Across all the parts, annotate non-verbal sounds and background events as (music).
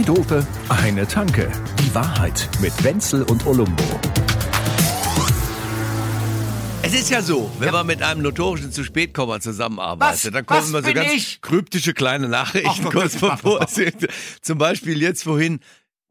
Zwei Dope, eine Tanke. Die Wahrheit mit Wenzel und Olumbo. Es ist ja so, wenn man mit einem notorischen zu spät zusammenarbeitet, Was? dann kommen Was immer so bin ganz ich? kryptische kleine Nachrichten Ach, kurz bevor Zum Beispiel jetzt vorhin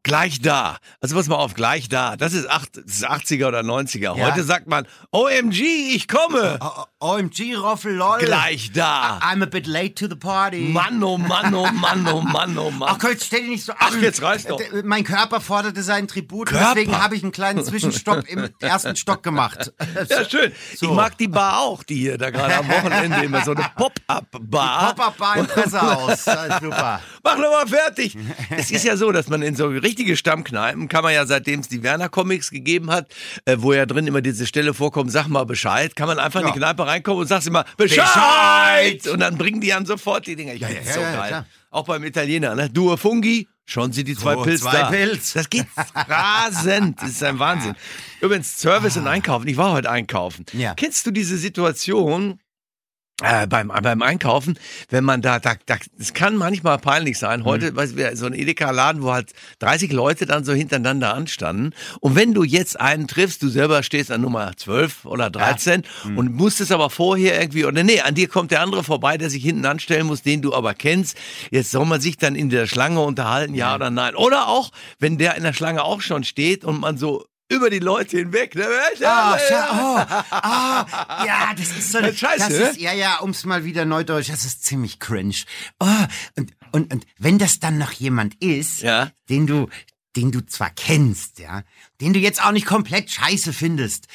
gleich da. Also pass mal auf, gleich da. Das ist, acht, das ist 80er oder 90er. Ja. Heute sagt man, OMG, ich komme. O- OMG, Roffel, lol. Gleich da. I'm a bit late to the party. Mann, oh Mann, oh Mann, oh Mann, oh Mann. Ach Gott, stell dich nicht so an. Ach, jetzt reicht's doch. D- Mein Körper forderte seinen Tribut, Körper? deswegen habe ich einen kleinen Zwischenstopp im (laughs) ersten Stock gemacht. Ja, schön. So. Ich mag die Bar auch, die hier da gerade am Wochenende immer so eine (laughs) Pop-Up-Bar. Pop-Up-Bar im Pressehaus. (laughs) Super. Mach noch mal fertig. Es ist ja so, dass man in so richtige Stammkneipen, kann man ja seitdem es die Werner-Comics gegeben hat, äh, wo ja drin immer diese Stelle vorkommt, sag mal Bescheid, kann man einfach in Ja. die Kneipe reinkommen und sagst immer Bescheid! Bescheid! Und dann bringen die einem sofort die Dinger. Ich find's ja, so ja, geil. klar. Auch beim Italiener, ne? Due Fungi, schon sind die zwei So, Pilz zwei da. Pilz. Das geht rasend. Das ist ein Wahnsinn. (laughs) Übrigens, Service und Einkaufen. Ich war heute einkaufen. Ja. Kennst du diese Situation, äh, beim, beim Einkaufen, wenn man da, da, da, es kann manchmal peinlich sein. Heute, weißt du, so ein Edeka-Laden, wo halt 30 Leute dann so hintereinander anstanden. Und wenn du jetzt einen triffst, du selber stehst an Nummer 12 oder 13 und musstest aber vorher irgendwie, oder nee, an dir kommt der andere vorbei, der sich hinten anstellen muss, den du aber kennst. Jetzt soll man sich dann in der Schlange unterhalten, ja oder nein. Oder auch, wenn der in der Schlange auch schon steht und man so über die Leute hinweg. Ne? Ah, scha- oh, ah, ja, das ist so (laughs) eine, scheiße, das ne? ist, ja, ja, um's mal wieder neudeutsch, das ist ziemlich cringe. Oh, und, und, und wenn das dann noch jemand ist, Ja. den du, den du zwar kennst, ja, den du jetzt auch nicht komplett scheiße findest,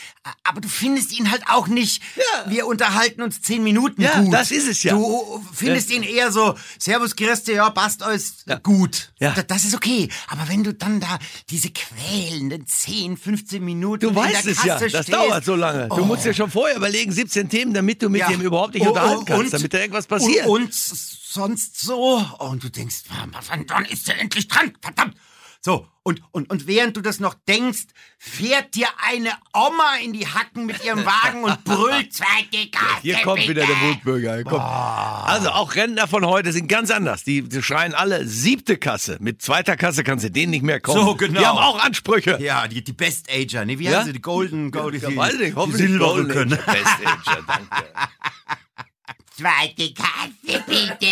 aber du findest ihn halt auch nicht, Ja. wir unterhalten uns zehn Minuten Ja, gut. das ist es ja. Du findest ihn eher so, Servus, Christi, ja, passt alles gut. Ja. Da- Das ist okay. Aber wenn du dann da diese quälenden 10, 15 Minuten Du in weißt der es ja, das stehst, dauert so lange. Du musst dir schon vorher überlegen, 17 Themen, damit du mit Ja. dem überhaupt nicht Oh, unterhalten oh, kannst, und- damit da irgendwas passiert. Und, und sonst so. Und du denkst, wann, wann ist der endlich dran? Verdammt. So, und, und, und während du das noch denkst, fährt dir eine Oma in die Hacken mit ihrem Wagen und brüllt (laughs) zweite Kasse, Hier kommt bitte. wieder der Wutbürger. Also auch Rentner von heute sind ganz anders. Die, die schreien alle siebte Kasse. Mit zweiter Kasse kannst du denen nicht mehr kommen. So, genau. Die haben auch Ansprüche. Ja, die, die Best Ager, ne? Wie Ja? heißen sie? Die Golden, Golden, Ja, die, weiß ich nicht, die Silbere Golden können. Age, Best Ager, danke. (laughs) Zweite Kasse, bitte.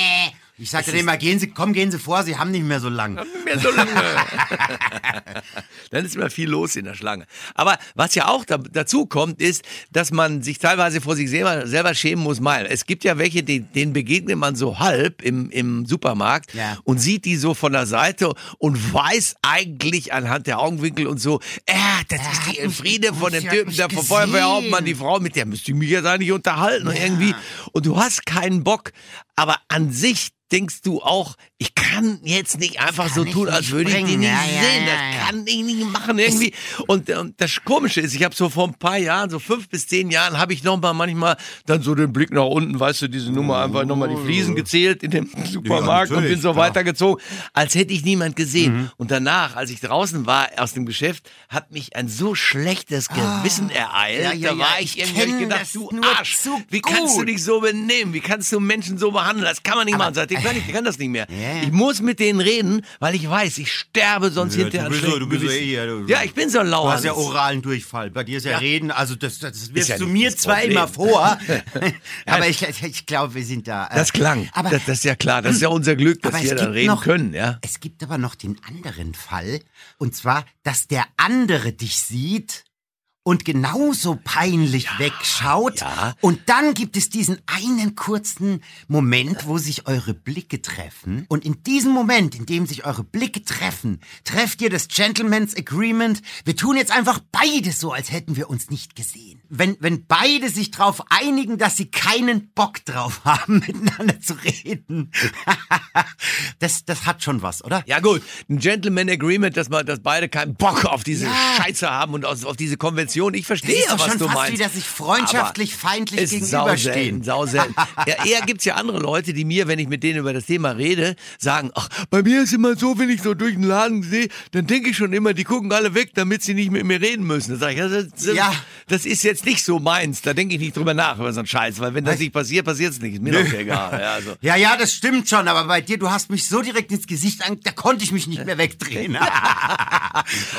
Ich sagte denen mal, gehen Sie, komm, gehen Sie vor, Sie haben nicht mehr so lang. Nicht mehr so lange. (laughs) Dann ist immer viel los in der Schlange. Aber was ja auch da, dazu kommt, ist, dass man sich teilweise vor sich selber, selber schämen muss. Mal, es gibt ja welche, die, denen begegnet man so halb im, im Supermarkt Ja. und sieht die so von der Seite und weiß eigentlich anhand der Augenwinkel und so, äh, das Er ist die Friede von dem Typen, der vom Feuerwehrhauptmann, die. Frau, mit der müsste ich mich jetzt eigentlich unterhalten und irgendwie. Und du hast keinen Bock. Aber an sich denkst du auch, ich kann jetzt nicht einfach so tun, als würde ich die nicht Ja, sehen. ja, das ja. kann ich nicht machen irgendwie. Und, und das Komische ist, ich habe so vor ein paar Jahren, so fünf bis zehn Jahren, habe ich noch mal manchmal dann so den Blick nach unten, weißt du, diese Nummer einfach noch mal die Fliesen gezählt in dem Supermarkt und bin so klar. weitergezogen, als hätte ich niemand gesehen. Und danach, als ich draußen war aus dem Geschäft, hat mich ein so schlechtes Gewissen ereilt. ja, ja, da war ja, ich ich irgendwie gedacht, das du Arsch, wie kannst du dich so benehmen? Wie kannst du Menschen so behandeln? Das kann man nicht machen. Seitdem kann ich, kann das nicht mehr. Ja. Ich muss mit denen reden, weil ich weiß, ich sterbe sonst Ja, hinterher du bist so- du bist so eh hier, du- Ja, ich bin so ein Du Lauer. hast ja oralen Durchfall. Bei dir ist ja, Ja. Reden, also das, das wirst ja du mir zwar Problem. immer vor, (laughs) (laughs) aber ich, ich glaube, wir sind da. äh, Das klang. Aber das, das ist ja klar. Das ist ja (clears throat) unser Glück, dass wir gibt reden noch, können, ja. Es gibt aber noch den anderen Fall. Und zwar, dass der andere dich sieht und genauso peinlich wegschaut. ja. Und dann gibt es diesen einen kurzen Moment, wo sich eure Blicke treffen. Und in diesem Moment, in dem sich eure Blicke treffen, trefft ihr das Gentleman's Agreement. Wir tun jetzt einfach beide so, als hätten wir uns nicht gesehen. Wenn, wenn beide sich darauf einigen, dass sie keinen Bock drauf (laughs) haben, miteinander zu reden. (laughs) das, das hat schon was, oder? Ja gut, ein Gentleman Agreement, dass, man, dass beide keinen Bock auf diese Ja. Scheiße haben und auf diese Konvention Situation. Ich verstehe ist ja, doch was schon du fast meinst. wieder sich freundschaftlich, Aber feindlich ist gegenüberstehen. Sau selten, sau selten. ja, eher gibt's ja andere Leute, die mir, wenn ich mit denen über das Thema rede, sagen, ach, bei mir ist immer so, wenn ich so durch den Laden sehe, dann denke ich schon immer, die gucken alle weg, damit sie nicht mit mir reden müssen. Dann sag ich, das, das, Ja. das ist jetzt nicht so meins. Da denke ich nicht drüber nach über so einen Scheiß, weil wenn das nicht passiert, passiert's nicht. Ist mir doch egal. Ja, also. (laughs) Ja, ja, das stimmt schon, aber bei dir, du hast mich so direkt ins Gesicht an, da konnte ich mich nicht mehr wegdrehen.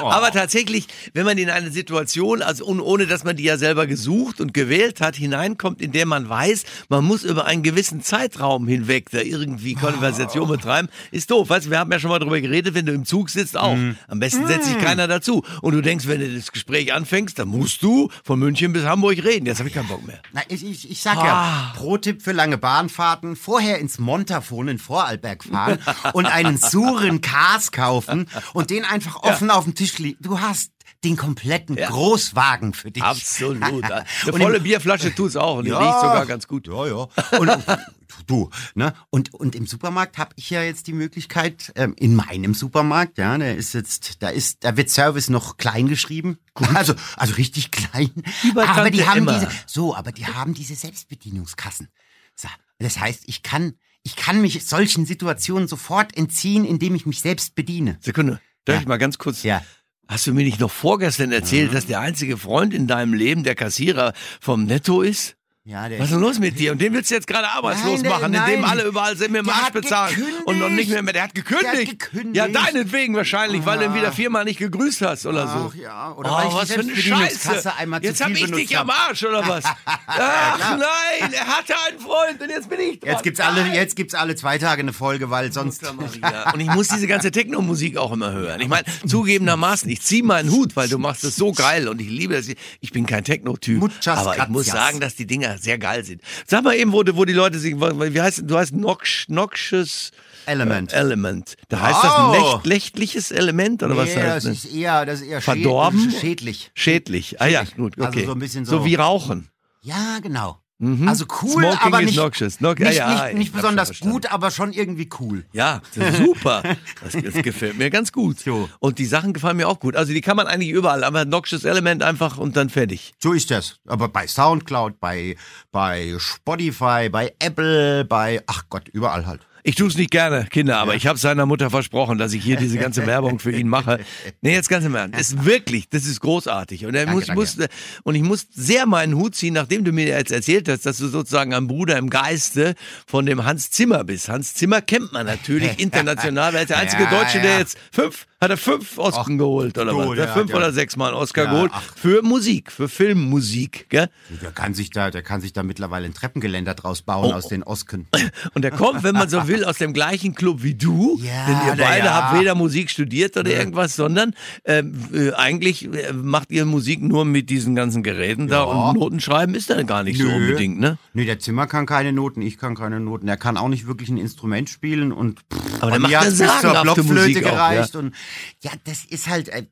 Oh. (laughs) (laughs) Aber tatsächlich, wenn man in eine Situation, also ohne dass man die ja selber gesucht und gewählt hat, hineinkommt, in der man weiß, man muss über einen gewissen Zeitraum hinweg da irgendwie Konversation betreiben, ist doof. Weißt, wir haben ja schon mal drüber geredet, wenn du im Zug sitzt, auch. Mhm. Am besten setzt sich keiner dazu. Und du denkst, wenn du das Gespräch anfängst, dann musst du von München bis Hamburg reden. Jetzt habe ich keinen Bock mehr. Na, ich, ich, ich sag Ah. ja, Pro-Tipp für lange Bahnfahrten, vorher ins Montafon in Vorarlberg fahren und einen (laughs) Suren Cars kaufen und den einfach offen auf dem Tisch liegen. Du hast den kompletten Großwagen für dich. Absolut. (laughs) Eine volle Bierflasche tut's auch und die riecht sogar ganz gut. Ja, ja. Und, (laughs) du, ne? Und, und im Supermarkt habe ich ja jetzt die Möglichkeit, ähm, in meinem Supermarkt, ja, der ist jetzt, da ist, da wird Service noch klein geschrieben. Also, also richtig klein. bei aber die haben Emma. diese, so, aber die haben diese Selbstbedienungskassen. So, das heißt, ich kann, ich kann mich solchen Situationen sofort entziehen, indem ich mich selbst bediene. Sekunde. Darf Ja. ich mal ganz kurz Ja. Hast du mir nicht noch vorgestern erzählt, dass der einzige Freund in deinem Leben der Kassierer vom Netto ist? Ja, Was ist denn los mit dir? Und den willst du jetzt gerade arbeitslos Nein, machen, indem alle überall sind dem Der Arsch bezahlen gekündigt. und noch nicht mehr, mehr. Der hat gekündigt. Der hat gekündigt. Ja, deinetwegen wahrscheinlich, weil du ihn wieder viermal nicht gegrüßt hast oder so. Ach ja, oder oh, weil ich die was für eine Scheiße. Jetzt hab ich dich benutzt am hab. Arsch oder (laughs) was? Ach nein, er hatte einen Freund und jetzt bin ich dran. Jetzt gibt's alle, jetzt gibt's alle zwei Tage eine Folge, weil sonst. Und ich muss diese ganze Techno-Musik auch immer hören. Ich meine, (laughs) zugegebenermaßen, ich ziehe meinen Hut, weil du machst es so geil und ich liebe das. Ich bin kein Techno-Typ, aber ich muss sagen, dass die Dinger sehr geil sind. Sag mal eben, wo, die- wo die Leute sich, wie heißt, du heißt Nox, Noxious Element. Element. Da heißt das ein Oh. Lecht, nächtliches Element oder was nee, heißt das das? ist eher, das ist eher Verdorben? schädlich. Schädlich. Ah ja, gut, Also okay. so ein bisschen so- wie Rauchen. Ja, ja, genau. Also cool, Smoking aber nicht, noxious. No- nicht, ja, ja, nicht, ich nicht besonders gut, aber schon irgendwie cool. Ja, (laughs) super. Das, das gefällt mir ganz gut. So. Und die Sachen gefallen mir auch gut. Also die kann man eigentlich überall, aber Noxious Element einfach und dann fertig. So ist das. Aber bei Soundcloud, bei, bei Spotify, bei Apple, bei, ach Gott, überall halt. Ich tue es nicht gerne, Kinder, aber ich habe seiner Mutter versprochen, dass ich hier diese ganze (laughs) Werbung für ihn mache. Nee, jetzt ganz im Ernst. Das ist wirklich, das ist großartig. Und er muss, danke. muss, und ich muss sehr meinen Hut ziehen, nachdem du mir jetzt erzählt hast, dass du sozusagen ein Bruder im Geiste von dem Hans Zimmer bist. Hans Zimmer kennt man natürlich (laughs) international, er ist der einzige Ja, Deutsche, der ja. jetzt fünf, hat er fünf Oscar geholt oder was? der Der fünf hat ja- oder sechs Mal einen Oscar Ja, geholt ach. für Musik, für Filmmusik, gell? Der kann sich da, der kann sich da mittlerweile ein Treppengeländer draus Oh. bauen aus den Osken. Und er kommt, wenn man so will, aus dem gleichen Club wie du. Ja, denn ihr beide ja. habt weder Musik studiert oder irgendwas, sondern ähm, äh, eigentlich äh, macht ihr Musik nur mit diesen ganzen Geräten da und Noten schreiben ist dann gar nicht so Nö. unbedingt, ne? Nee, der Zimmer kann keine Noten, ich kann keine Noten. Er kann auch nicht wirklich ein Instrument spielen und pff, Aber der macht zur sagenhafte Blockflöte Musik auch, gereicht und ja, das ist halt äh,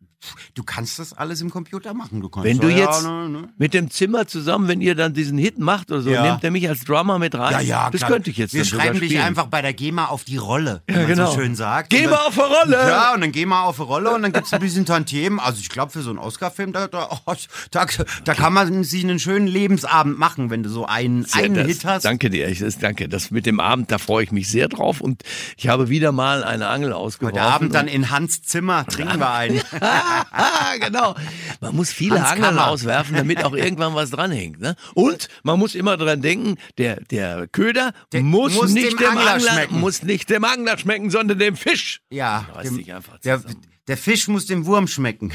du kannst das alles im Computer machen. Du kannst Wenn du ja, jetzt ne, ne. mit dem Zimmer zusammen, wenn ihr dann diesen Hit macht oder so, Ja. nehmt er mich als Drummer mit rein? ja, ja, das klar. könnte ich jetzt Wir schreiben dich einfach bei der GEMA auf die Rolle, wie Ja, man genau. so schön sagt. Geh Und mal dann- auf die Rolle! Ja, und dann geh mal auf eine Rolle und dann gibt's ein bisschen Tantiemen. Also ich glaube, für so einen Oscar-Film, da, da, oh, da, da kann man sich einen schönen Lebensabend machen, wenn du so einen, Sehr, einen das, Hit hast. Danke dir, ich, danke. Das mit dem Abend, da freue ich mich sehr drauf und ich habe wieder mal eine Angel ausgeworfen. Heute Abend dann in Hans Zimmer trinken wir einen. (laughs) (laughs) Genau. Man muss viele Hans Angeln Kammer. auswerfen, damit auch irgendwann was dranhängt. Ne? Und man muss immer dran denken, der, der Köder Der muss, muss nicht dem dem, Angler Angler, schmecken. muss nicht dem Angler schmecken, sondern dem Fisch. Ja, dem, einfach zusammen. der Fisch muss dem Wurm schmecken.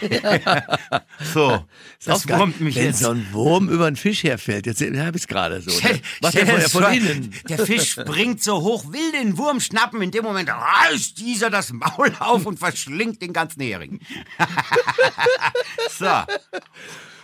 (laughs) so, das geil, wurmt mich wenn jetzt. so ein Wurm über einen Fisch herfällt. Jetzt habe ich es gerade so. Stell- Ne? Was stell der von, innen? Der Fisch (laughs) springt so hoch, will den Wurm schnappen. In dem Moment reißt dieser das Maul auf und verschlingt den ganzen Hering. (laughs) so,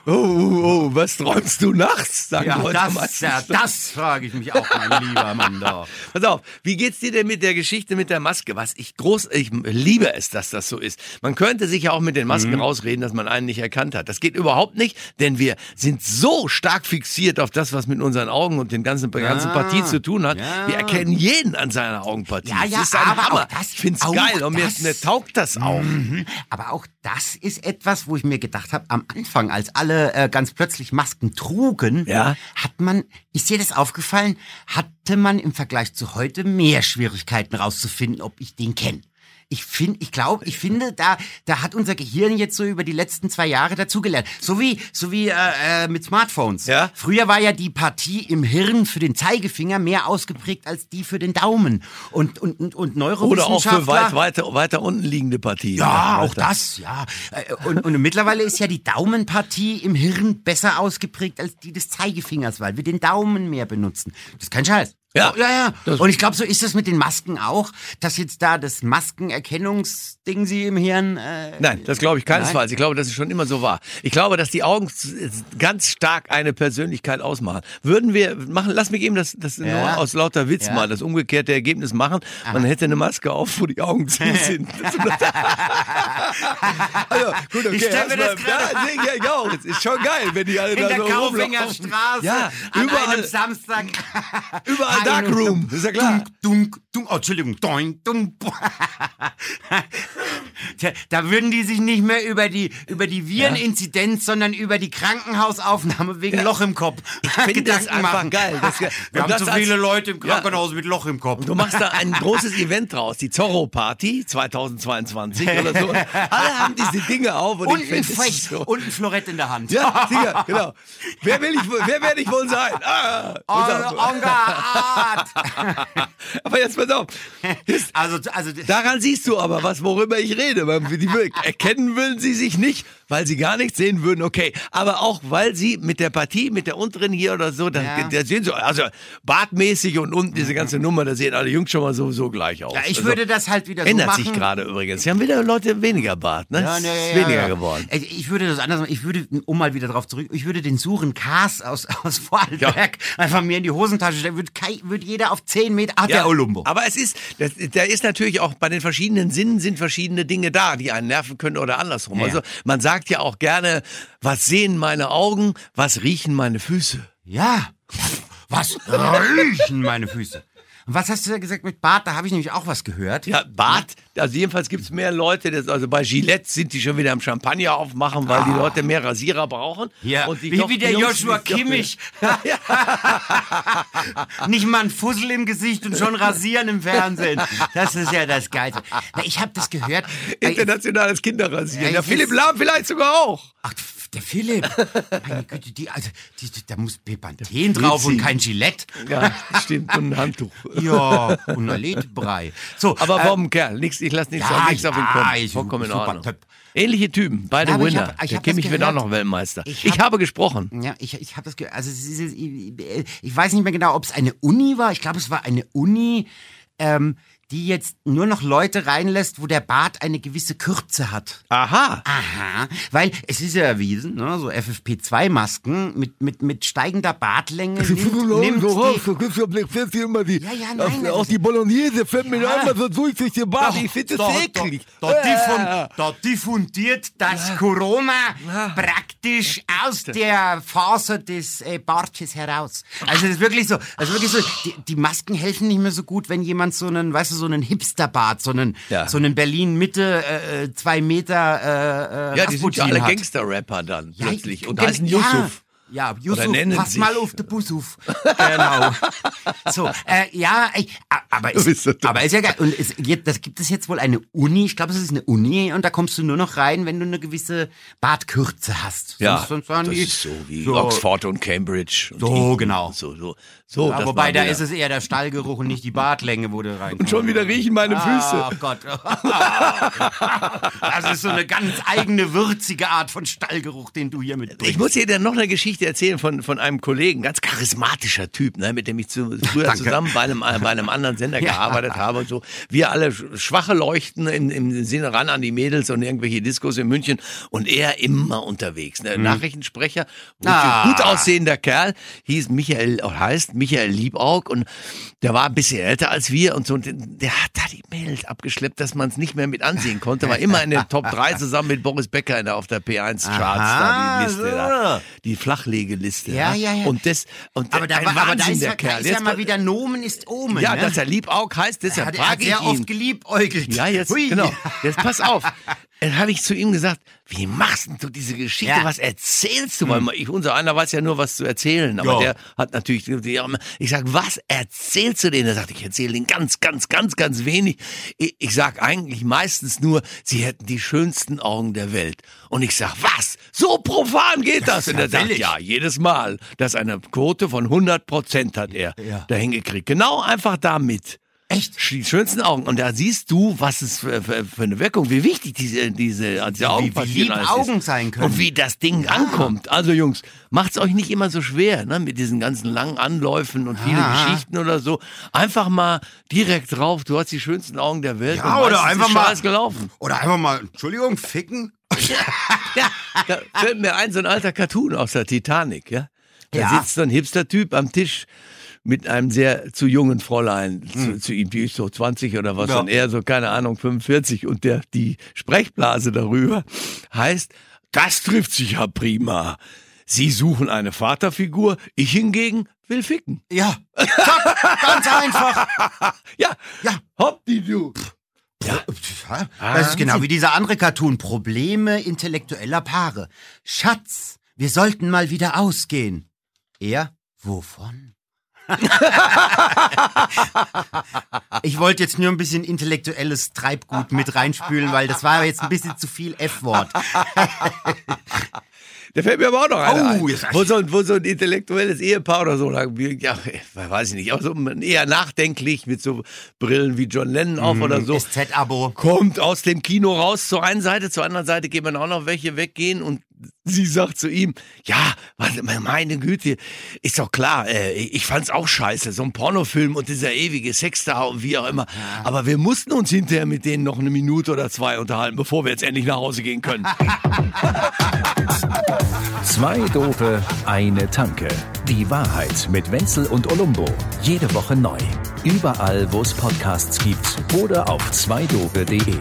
Oh, oh, oh, was träumst du nachts? Sagen ja, das, ja, das frage ich mich auch, mein lieber Mann da. (laughs) Pass auf, wie geht's dir denn mit der Geschichte mit der Maske? Was ich groß, ich liebe es, dass das so ist. Man könnte sich ja auch mit den Masken Mhm. rausreden, dass man einen nicht erkannt hat. Das geht überhaupt nicht, denn wir sind so stark fixiert auf das, was mit unseren Augen und den ganzen, der ganzen Partie zu tun hat. ja. Wir erkennen jeden an seiner Augenpartie. Ja, ja, das ist ein aber Hammer. das- ich find's geil und mir, mir taugt das auch. Mhm. Aber auch das ist etwas, wo ich mir gedacht habe, am Anfang, als alle äh, ganz plötzlich Masken trugen, Ja. hat man, ist dir das aufgefallen, hatte man im Vergleich zu heute mehr Schwierigkeiten rauszufinden, ob ich den kenne. Ich finde, ich glaube, ich finde, da, da hat unser Gehirn jetzt so über die letzten zwei Jahre dazugelernt. So wie, so wie äh, äh, mit Smartphones. Ja. Früher war ja die Partie im Hirn für den Zeigefinger mehr ausgeprägt als die für den Daumen. Und, und, und, und Oder auch Neurowissenschaftler... für weit, weiter, weiter unten liegende Partien. Ja, auch Weiter. das, ja. Äh, Und, und mittlerweile ist ja die Daumenpartie im Hirn besser ausgeprägt als die des Zeigefingers, weil wir den Daumen mehr benutzen. Das ist kein Scheiß. Ja. ja, ja. Das- Und ich glaube, so ist es mit den Masken auch, dass jetzt da das Maskenerkennungsding sie im Hirn. Äh, Nein, das glaube ich keinesfalls. Nein? Ich glaube, dass es schon immer so war. Ich glaube, dass die Augen ganz stark eine Persönlichkeit ausmachen. Würden wir machen, lass mich eben das, das Ja. nur aus lauter Witz Ja. mal das umgekehrte Ergebnis machen. Man hätte eine Maske auf, wo die Augen zu (laughs) sind. (laughs) also, gut, okay. Ich stell mir das gerade- ja, ich, ja, auch. Es ist schon geil, wenn die alle in da der so rumlaufen. Kaufingerstraße Ja, an überall- einem Samstag. Überall Darkroom, ist ja klar. Dunk, dunk, dunk, oh, Entschuldigung, doing, dunk. (laughs) Da würden die sich nicht mehr über die, über die Vireninzidenz, sondern über die Krankenhausaufnahme wegen Loch im Kopf Ich finde das einfach machen. geil. Das, Wir (laughs) und haben das zu als- viele Leute im Ja. Krankenhaus mit Loch im Kopf. Du machst da ein großes Event draus, die Zorro-Party 2022 oder so. (laughs) Alle haben diese Dinge auf und, und, ich ein finde das ist Fech so. und ein Florett in der Hand. Ja, sicher, genau. Wer, will ich, wer werde ich wohl sein? Ah, und Oh, (laughs) aber jetzt pass auf. Jetzt, Also, also, daran siehst du aber was, worüber ich rede. Die erkennen würden sie sich nicht, weil sie gar nichts sehen würden, okay. Aber auch, weil sie mit der Partie, mit der unteren hier oder so, da, Ja. da sehen so, also bartmäßig und unten diese ganze Nummer, da sehen alle Jungs schon mal so, so gleich aus. ja, ich Also, würde das halt wieder so Ändert machen. sich gerade übrigens. Sie haben wieder Leute weniger Bart, ne? Ja, ja, ist ja, weniger ja. geworden. Ich würde das anders machen. Ich würde, um mal wieder drauf zurück, ich würde den Suren Kars aus, (laughs) aus Vorarlberg einfach mir in die Hosentasche stellen. Würde, würde jeder auf 10 Meter. Ach, der Olumbo. Aber es ist, das, da ist natürlich auch bei den verschiedenen Sinnen sind verschiedene Dinge da, die einen nerven können oder andersrum. Also man sagt ja auch gerne, was sehen meine Augen, was riechen meine Füße. Ja. Was riechen meine Füße? Und was hast du da gesagt mit Bart? Da habe ich nämlich auch was gehört. Ja, Bart, also jedenfalls gibt es mehr Leute, das, also bei Gillette sind die schon wieder am Champagner aufmachen, weil die Leute mehr Rasierer brauchen. Ah. Ja, wie, doch- wie der Jungs- Joshua Kimmich. (laughs) (laughs) Nicht mal ein Fussel im Gesicht und schon rasieren im Fernsehen. Das ist ja das Geilste. Na, ich habe das gehört. Internationales Kinderrasieren. Ja, Philipp Lahm vielleicht sogar auch. Ach, der Philipp. Meine Güte, die, also, die, die, da muss Bepanthen drauf und kein Gillette. Ja, stimmt, und ein Handtuch. Ja, und ein Ledebrei. So, Aber äh, Kerl? Ich lasse nichts ja, auf, nichts auf ihn ja, kommen. ist Vollkommen in Ordnung. Typ. Ähnliche Typen, beide Ja, aber ich Winner. hab- ich Der Kimmich wird auch noch Weltmeister. Ich Ich, hab- habe gesprochen. Ja, ich, ich habe das gehört. Also, ich, ich weiß nicht mehr genau, ob es eine Uni war. Ich glaube, es war eine Uni, ähm, die jetzt nur noch Leute reinlässt, wo der Bart eine gewisse Kürze hat. Aha. Aha, weil es ist ja erwiesen, ne, so FFP2-Masken mit, mit, mit steigender Bartlänge (laughs) nimmt, nimmt die, Ja, ja, nein, auch die Bolognese fällt mir Ja. immer so durch durch den Bart. Ich finde das da, eklig. Da, da, da diffundiert das Corona praktisch aus der Faser des äh, Bartes heraus. Also das ist wirklich so. Also wirklich so. Die, die Masken helfen nicht mehr so gut, wenn jemand so einen, weißt du, so einen Hipsterbart, so einen, Ja. so einen Berlin Mitte äh, äh, zwei Meter äh, Ja, die sind ja Rasputin alle. Gangster-Rapper dann Ja, plötzlich. Und gen- heißen Yusuf. Ja, Yusuf, pass sich. mal auf den Busuf. genau. (laughs) So, äh, ja, a- aber so ist, aber ist ja geil. Und es, das gibt es jetzt wohl eine Uni, ich glaube, es ist eine Uni und da kommst du nur noch rein, wenn du eine gewisse Bartkürze hast. Ja, sonst, sonst das die, ist so wie so, Oxford und Cambridge. Und So, genau. So, so, so. Ja, wobei, da ist es eher der Stallgeruch und nicht die Bartlänge, wo du reinkommst. Und schon wieder riechen meine Füße. Ach Gott. (laughs) Das ist so eine ganz eigene, würzige Art von Stallgeruch, den du hier mitbringst. Ich muss dir dann noch eine Geschichte erzählen von, von einem Kollegen, ganz charismatischer Typ, ne, mit dem ich zu, früher zusammen bei einem, bei einem anderen Sender (laughs) Ja. gearbeitet habe und so. Wir alle sch- schwache Leuchten im, im Sinne ran an die Mädels und irgendwelche Diskos in München und er immer unterwegs. Ne? Nachrichtensprecher, Mhm. Ah. gut aussehender Kerl, hieß Michael, oder heißt Michael Liebaug und der war ein bisschen älter als wir und so. Und der hat da die Mädels abgeschleppt, dass man es nicht mehr mit ansehen konnte. War immer in den Top 3 zusammen mit Boris Becker in der, auf der P1 Charts, da Aha, die Liste. Da. so. Die flach Nachlegeliste. Ja, ja, ja. Und das, und Aber da, ein war- aber da ist, der ja- da Kerl. ist ja Jetzt mal wieder Nomen ist Omen. ja, ne? dass er Liebaug heißt, deshalb hat, er hat frage ich sehr ihn. oft geliebäugelt. Ja, jetzt, Hui. genau. Jetzt pass auf. (laughs) Dann habe ich zu ihm gesagt, wie machst denn du diese Geschichte? Ja. Hm. Was erzählst du? Weil ich, unser einer weiß ja nur, was zu erzählen. Aber Ja. der hat natürlich, ich sag, was erzählst du denen? Er sagt, ich erzähle denen ganz, ganz, ganz, ganz wenig. Ich, ich sag eigentlich meistens nur, sie hätten die schönsten Augen der Welt. Und ich sag, was? So profan geht das? ist Und er ja sagt, ja, jedes Mal. Das ist eine Quote von 100 Prozent hat er Ja. da hingekriegt. Genau einfach damit. Echt? Die schönsten Augen. Und da siehst du, was es für, für, für eine Wirkung, wie wichtig diese, diese, diese Augen wie lieb Augen sein können. Und wie das Ding ankommt. Also Jungs, macht's euch nicht immer so schwer, ne, mit diesen ganzen langen Anläufen und viele Ah. Geschichten oder so. Einfach mal direkt drauf, du hast die schönsten Augen der Welt. Ja, und oder einfach mal- gelaufen. Oder einfach mal, Entschuldigung, ficken? Ja, da fällt mir ein, so ein alter Cartoon aus der Titanic, ja. Da Ja. sitzt so ein Hipster-Typ am Tisch mit einem sehr zu jungen Fräulein, Hm. zu, zu ihm, die ist so 20 oder was, Ja. und er so, keine Ahnung, 45 und der, die Sprechblase darüber heißt, das trifft sich ja prima. Sie suchen eine Vaterfigur, ich hingegen will ficken. Ja. Ganz einfach. (laughs) Ja, Ja. hopp die du. Ja. Das ist genau wie dieser andere Cartoon. Probleme intellektueller Paare. Schatz, wir sollten mal wieder ausgehen. Er? Wovon? Ich wollte jetzt nur ein bisschen intellektuelles Treibgut mit reinspülen, weil das war jetzt ein bisschen zu viel F-Wort. Da fällt mir aber auch noch einer Oh, ein. Wo so, ein, wo so ein intellektuelles Ehepaar oder so, ja, weiß ich nicht, aber so eher nachdenklich mit so Brillen wie John Lennon auf oder so. SZ-Abo. Kommt aus dem Kino raus zur einen Seite, zur anderen Seite gehen dann auch noch welche weggehen und sie sagt zu ihm, ja, meine Güte, ist doch klar, äh, ich fand's auch scheiße, so ein Pornofilm und dieser ewige Sexstar und wie auch immer. Aber wir mussten uns hinterher mit denen noch eine Minute oder zwei unterhalten, bevor wir jetzt endlich nach Hause gehen können. (laughs) Zwei Dope, eine Tanke. Die Wahrheit mit Wenzel und Olumbo. Jede Woche neu. Überall, wo es Podcasts gibt oder auf zweidope.de.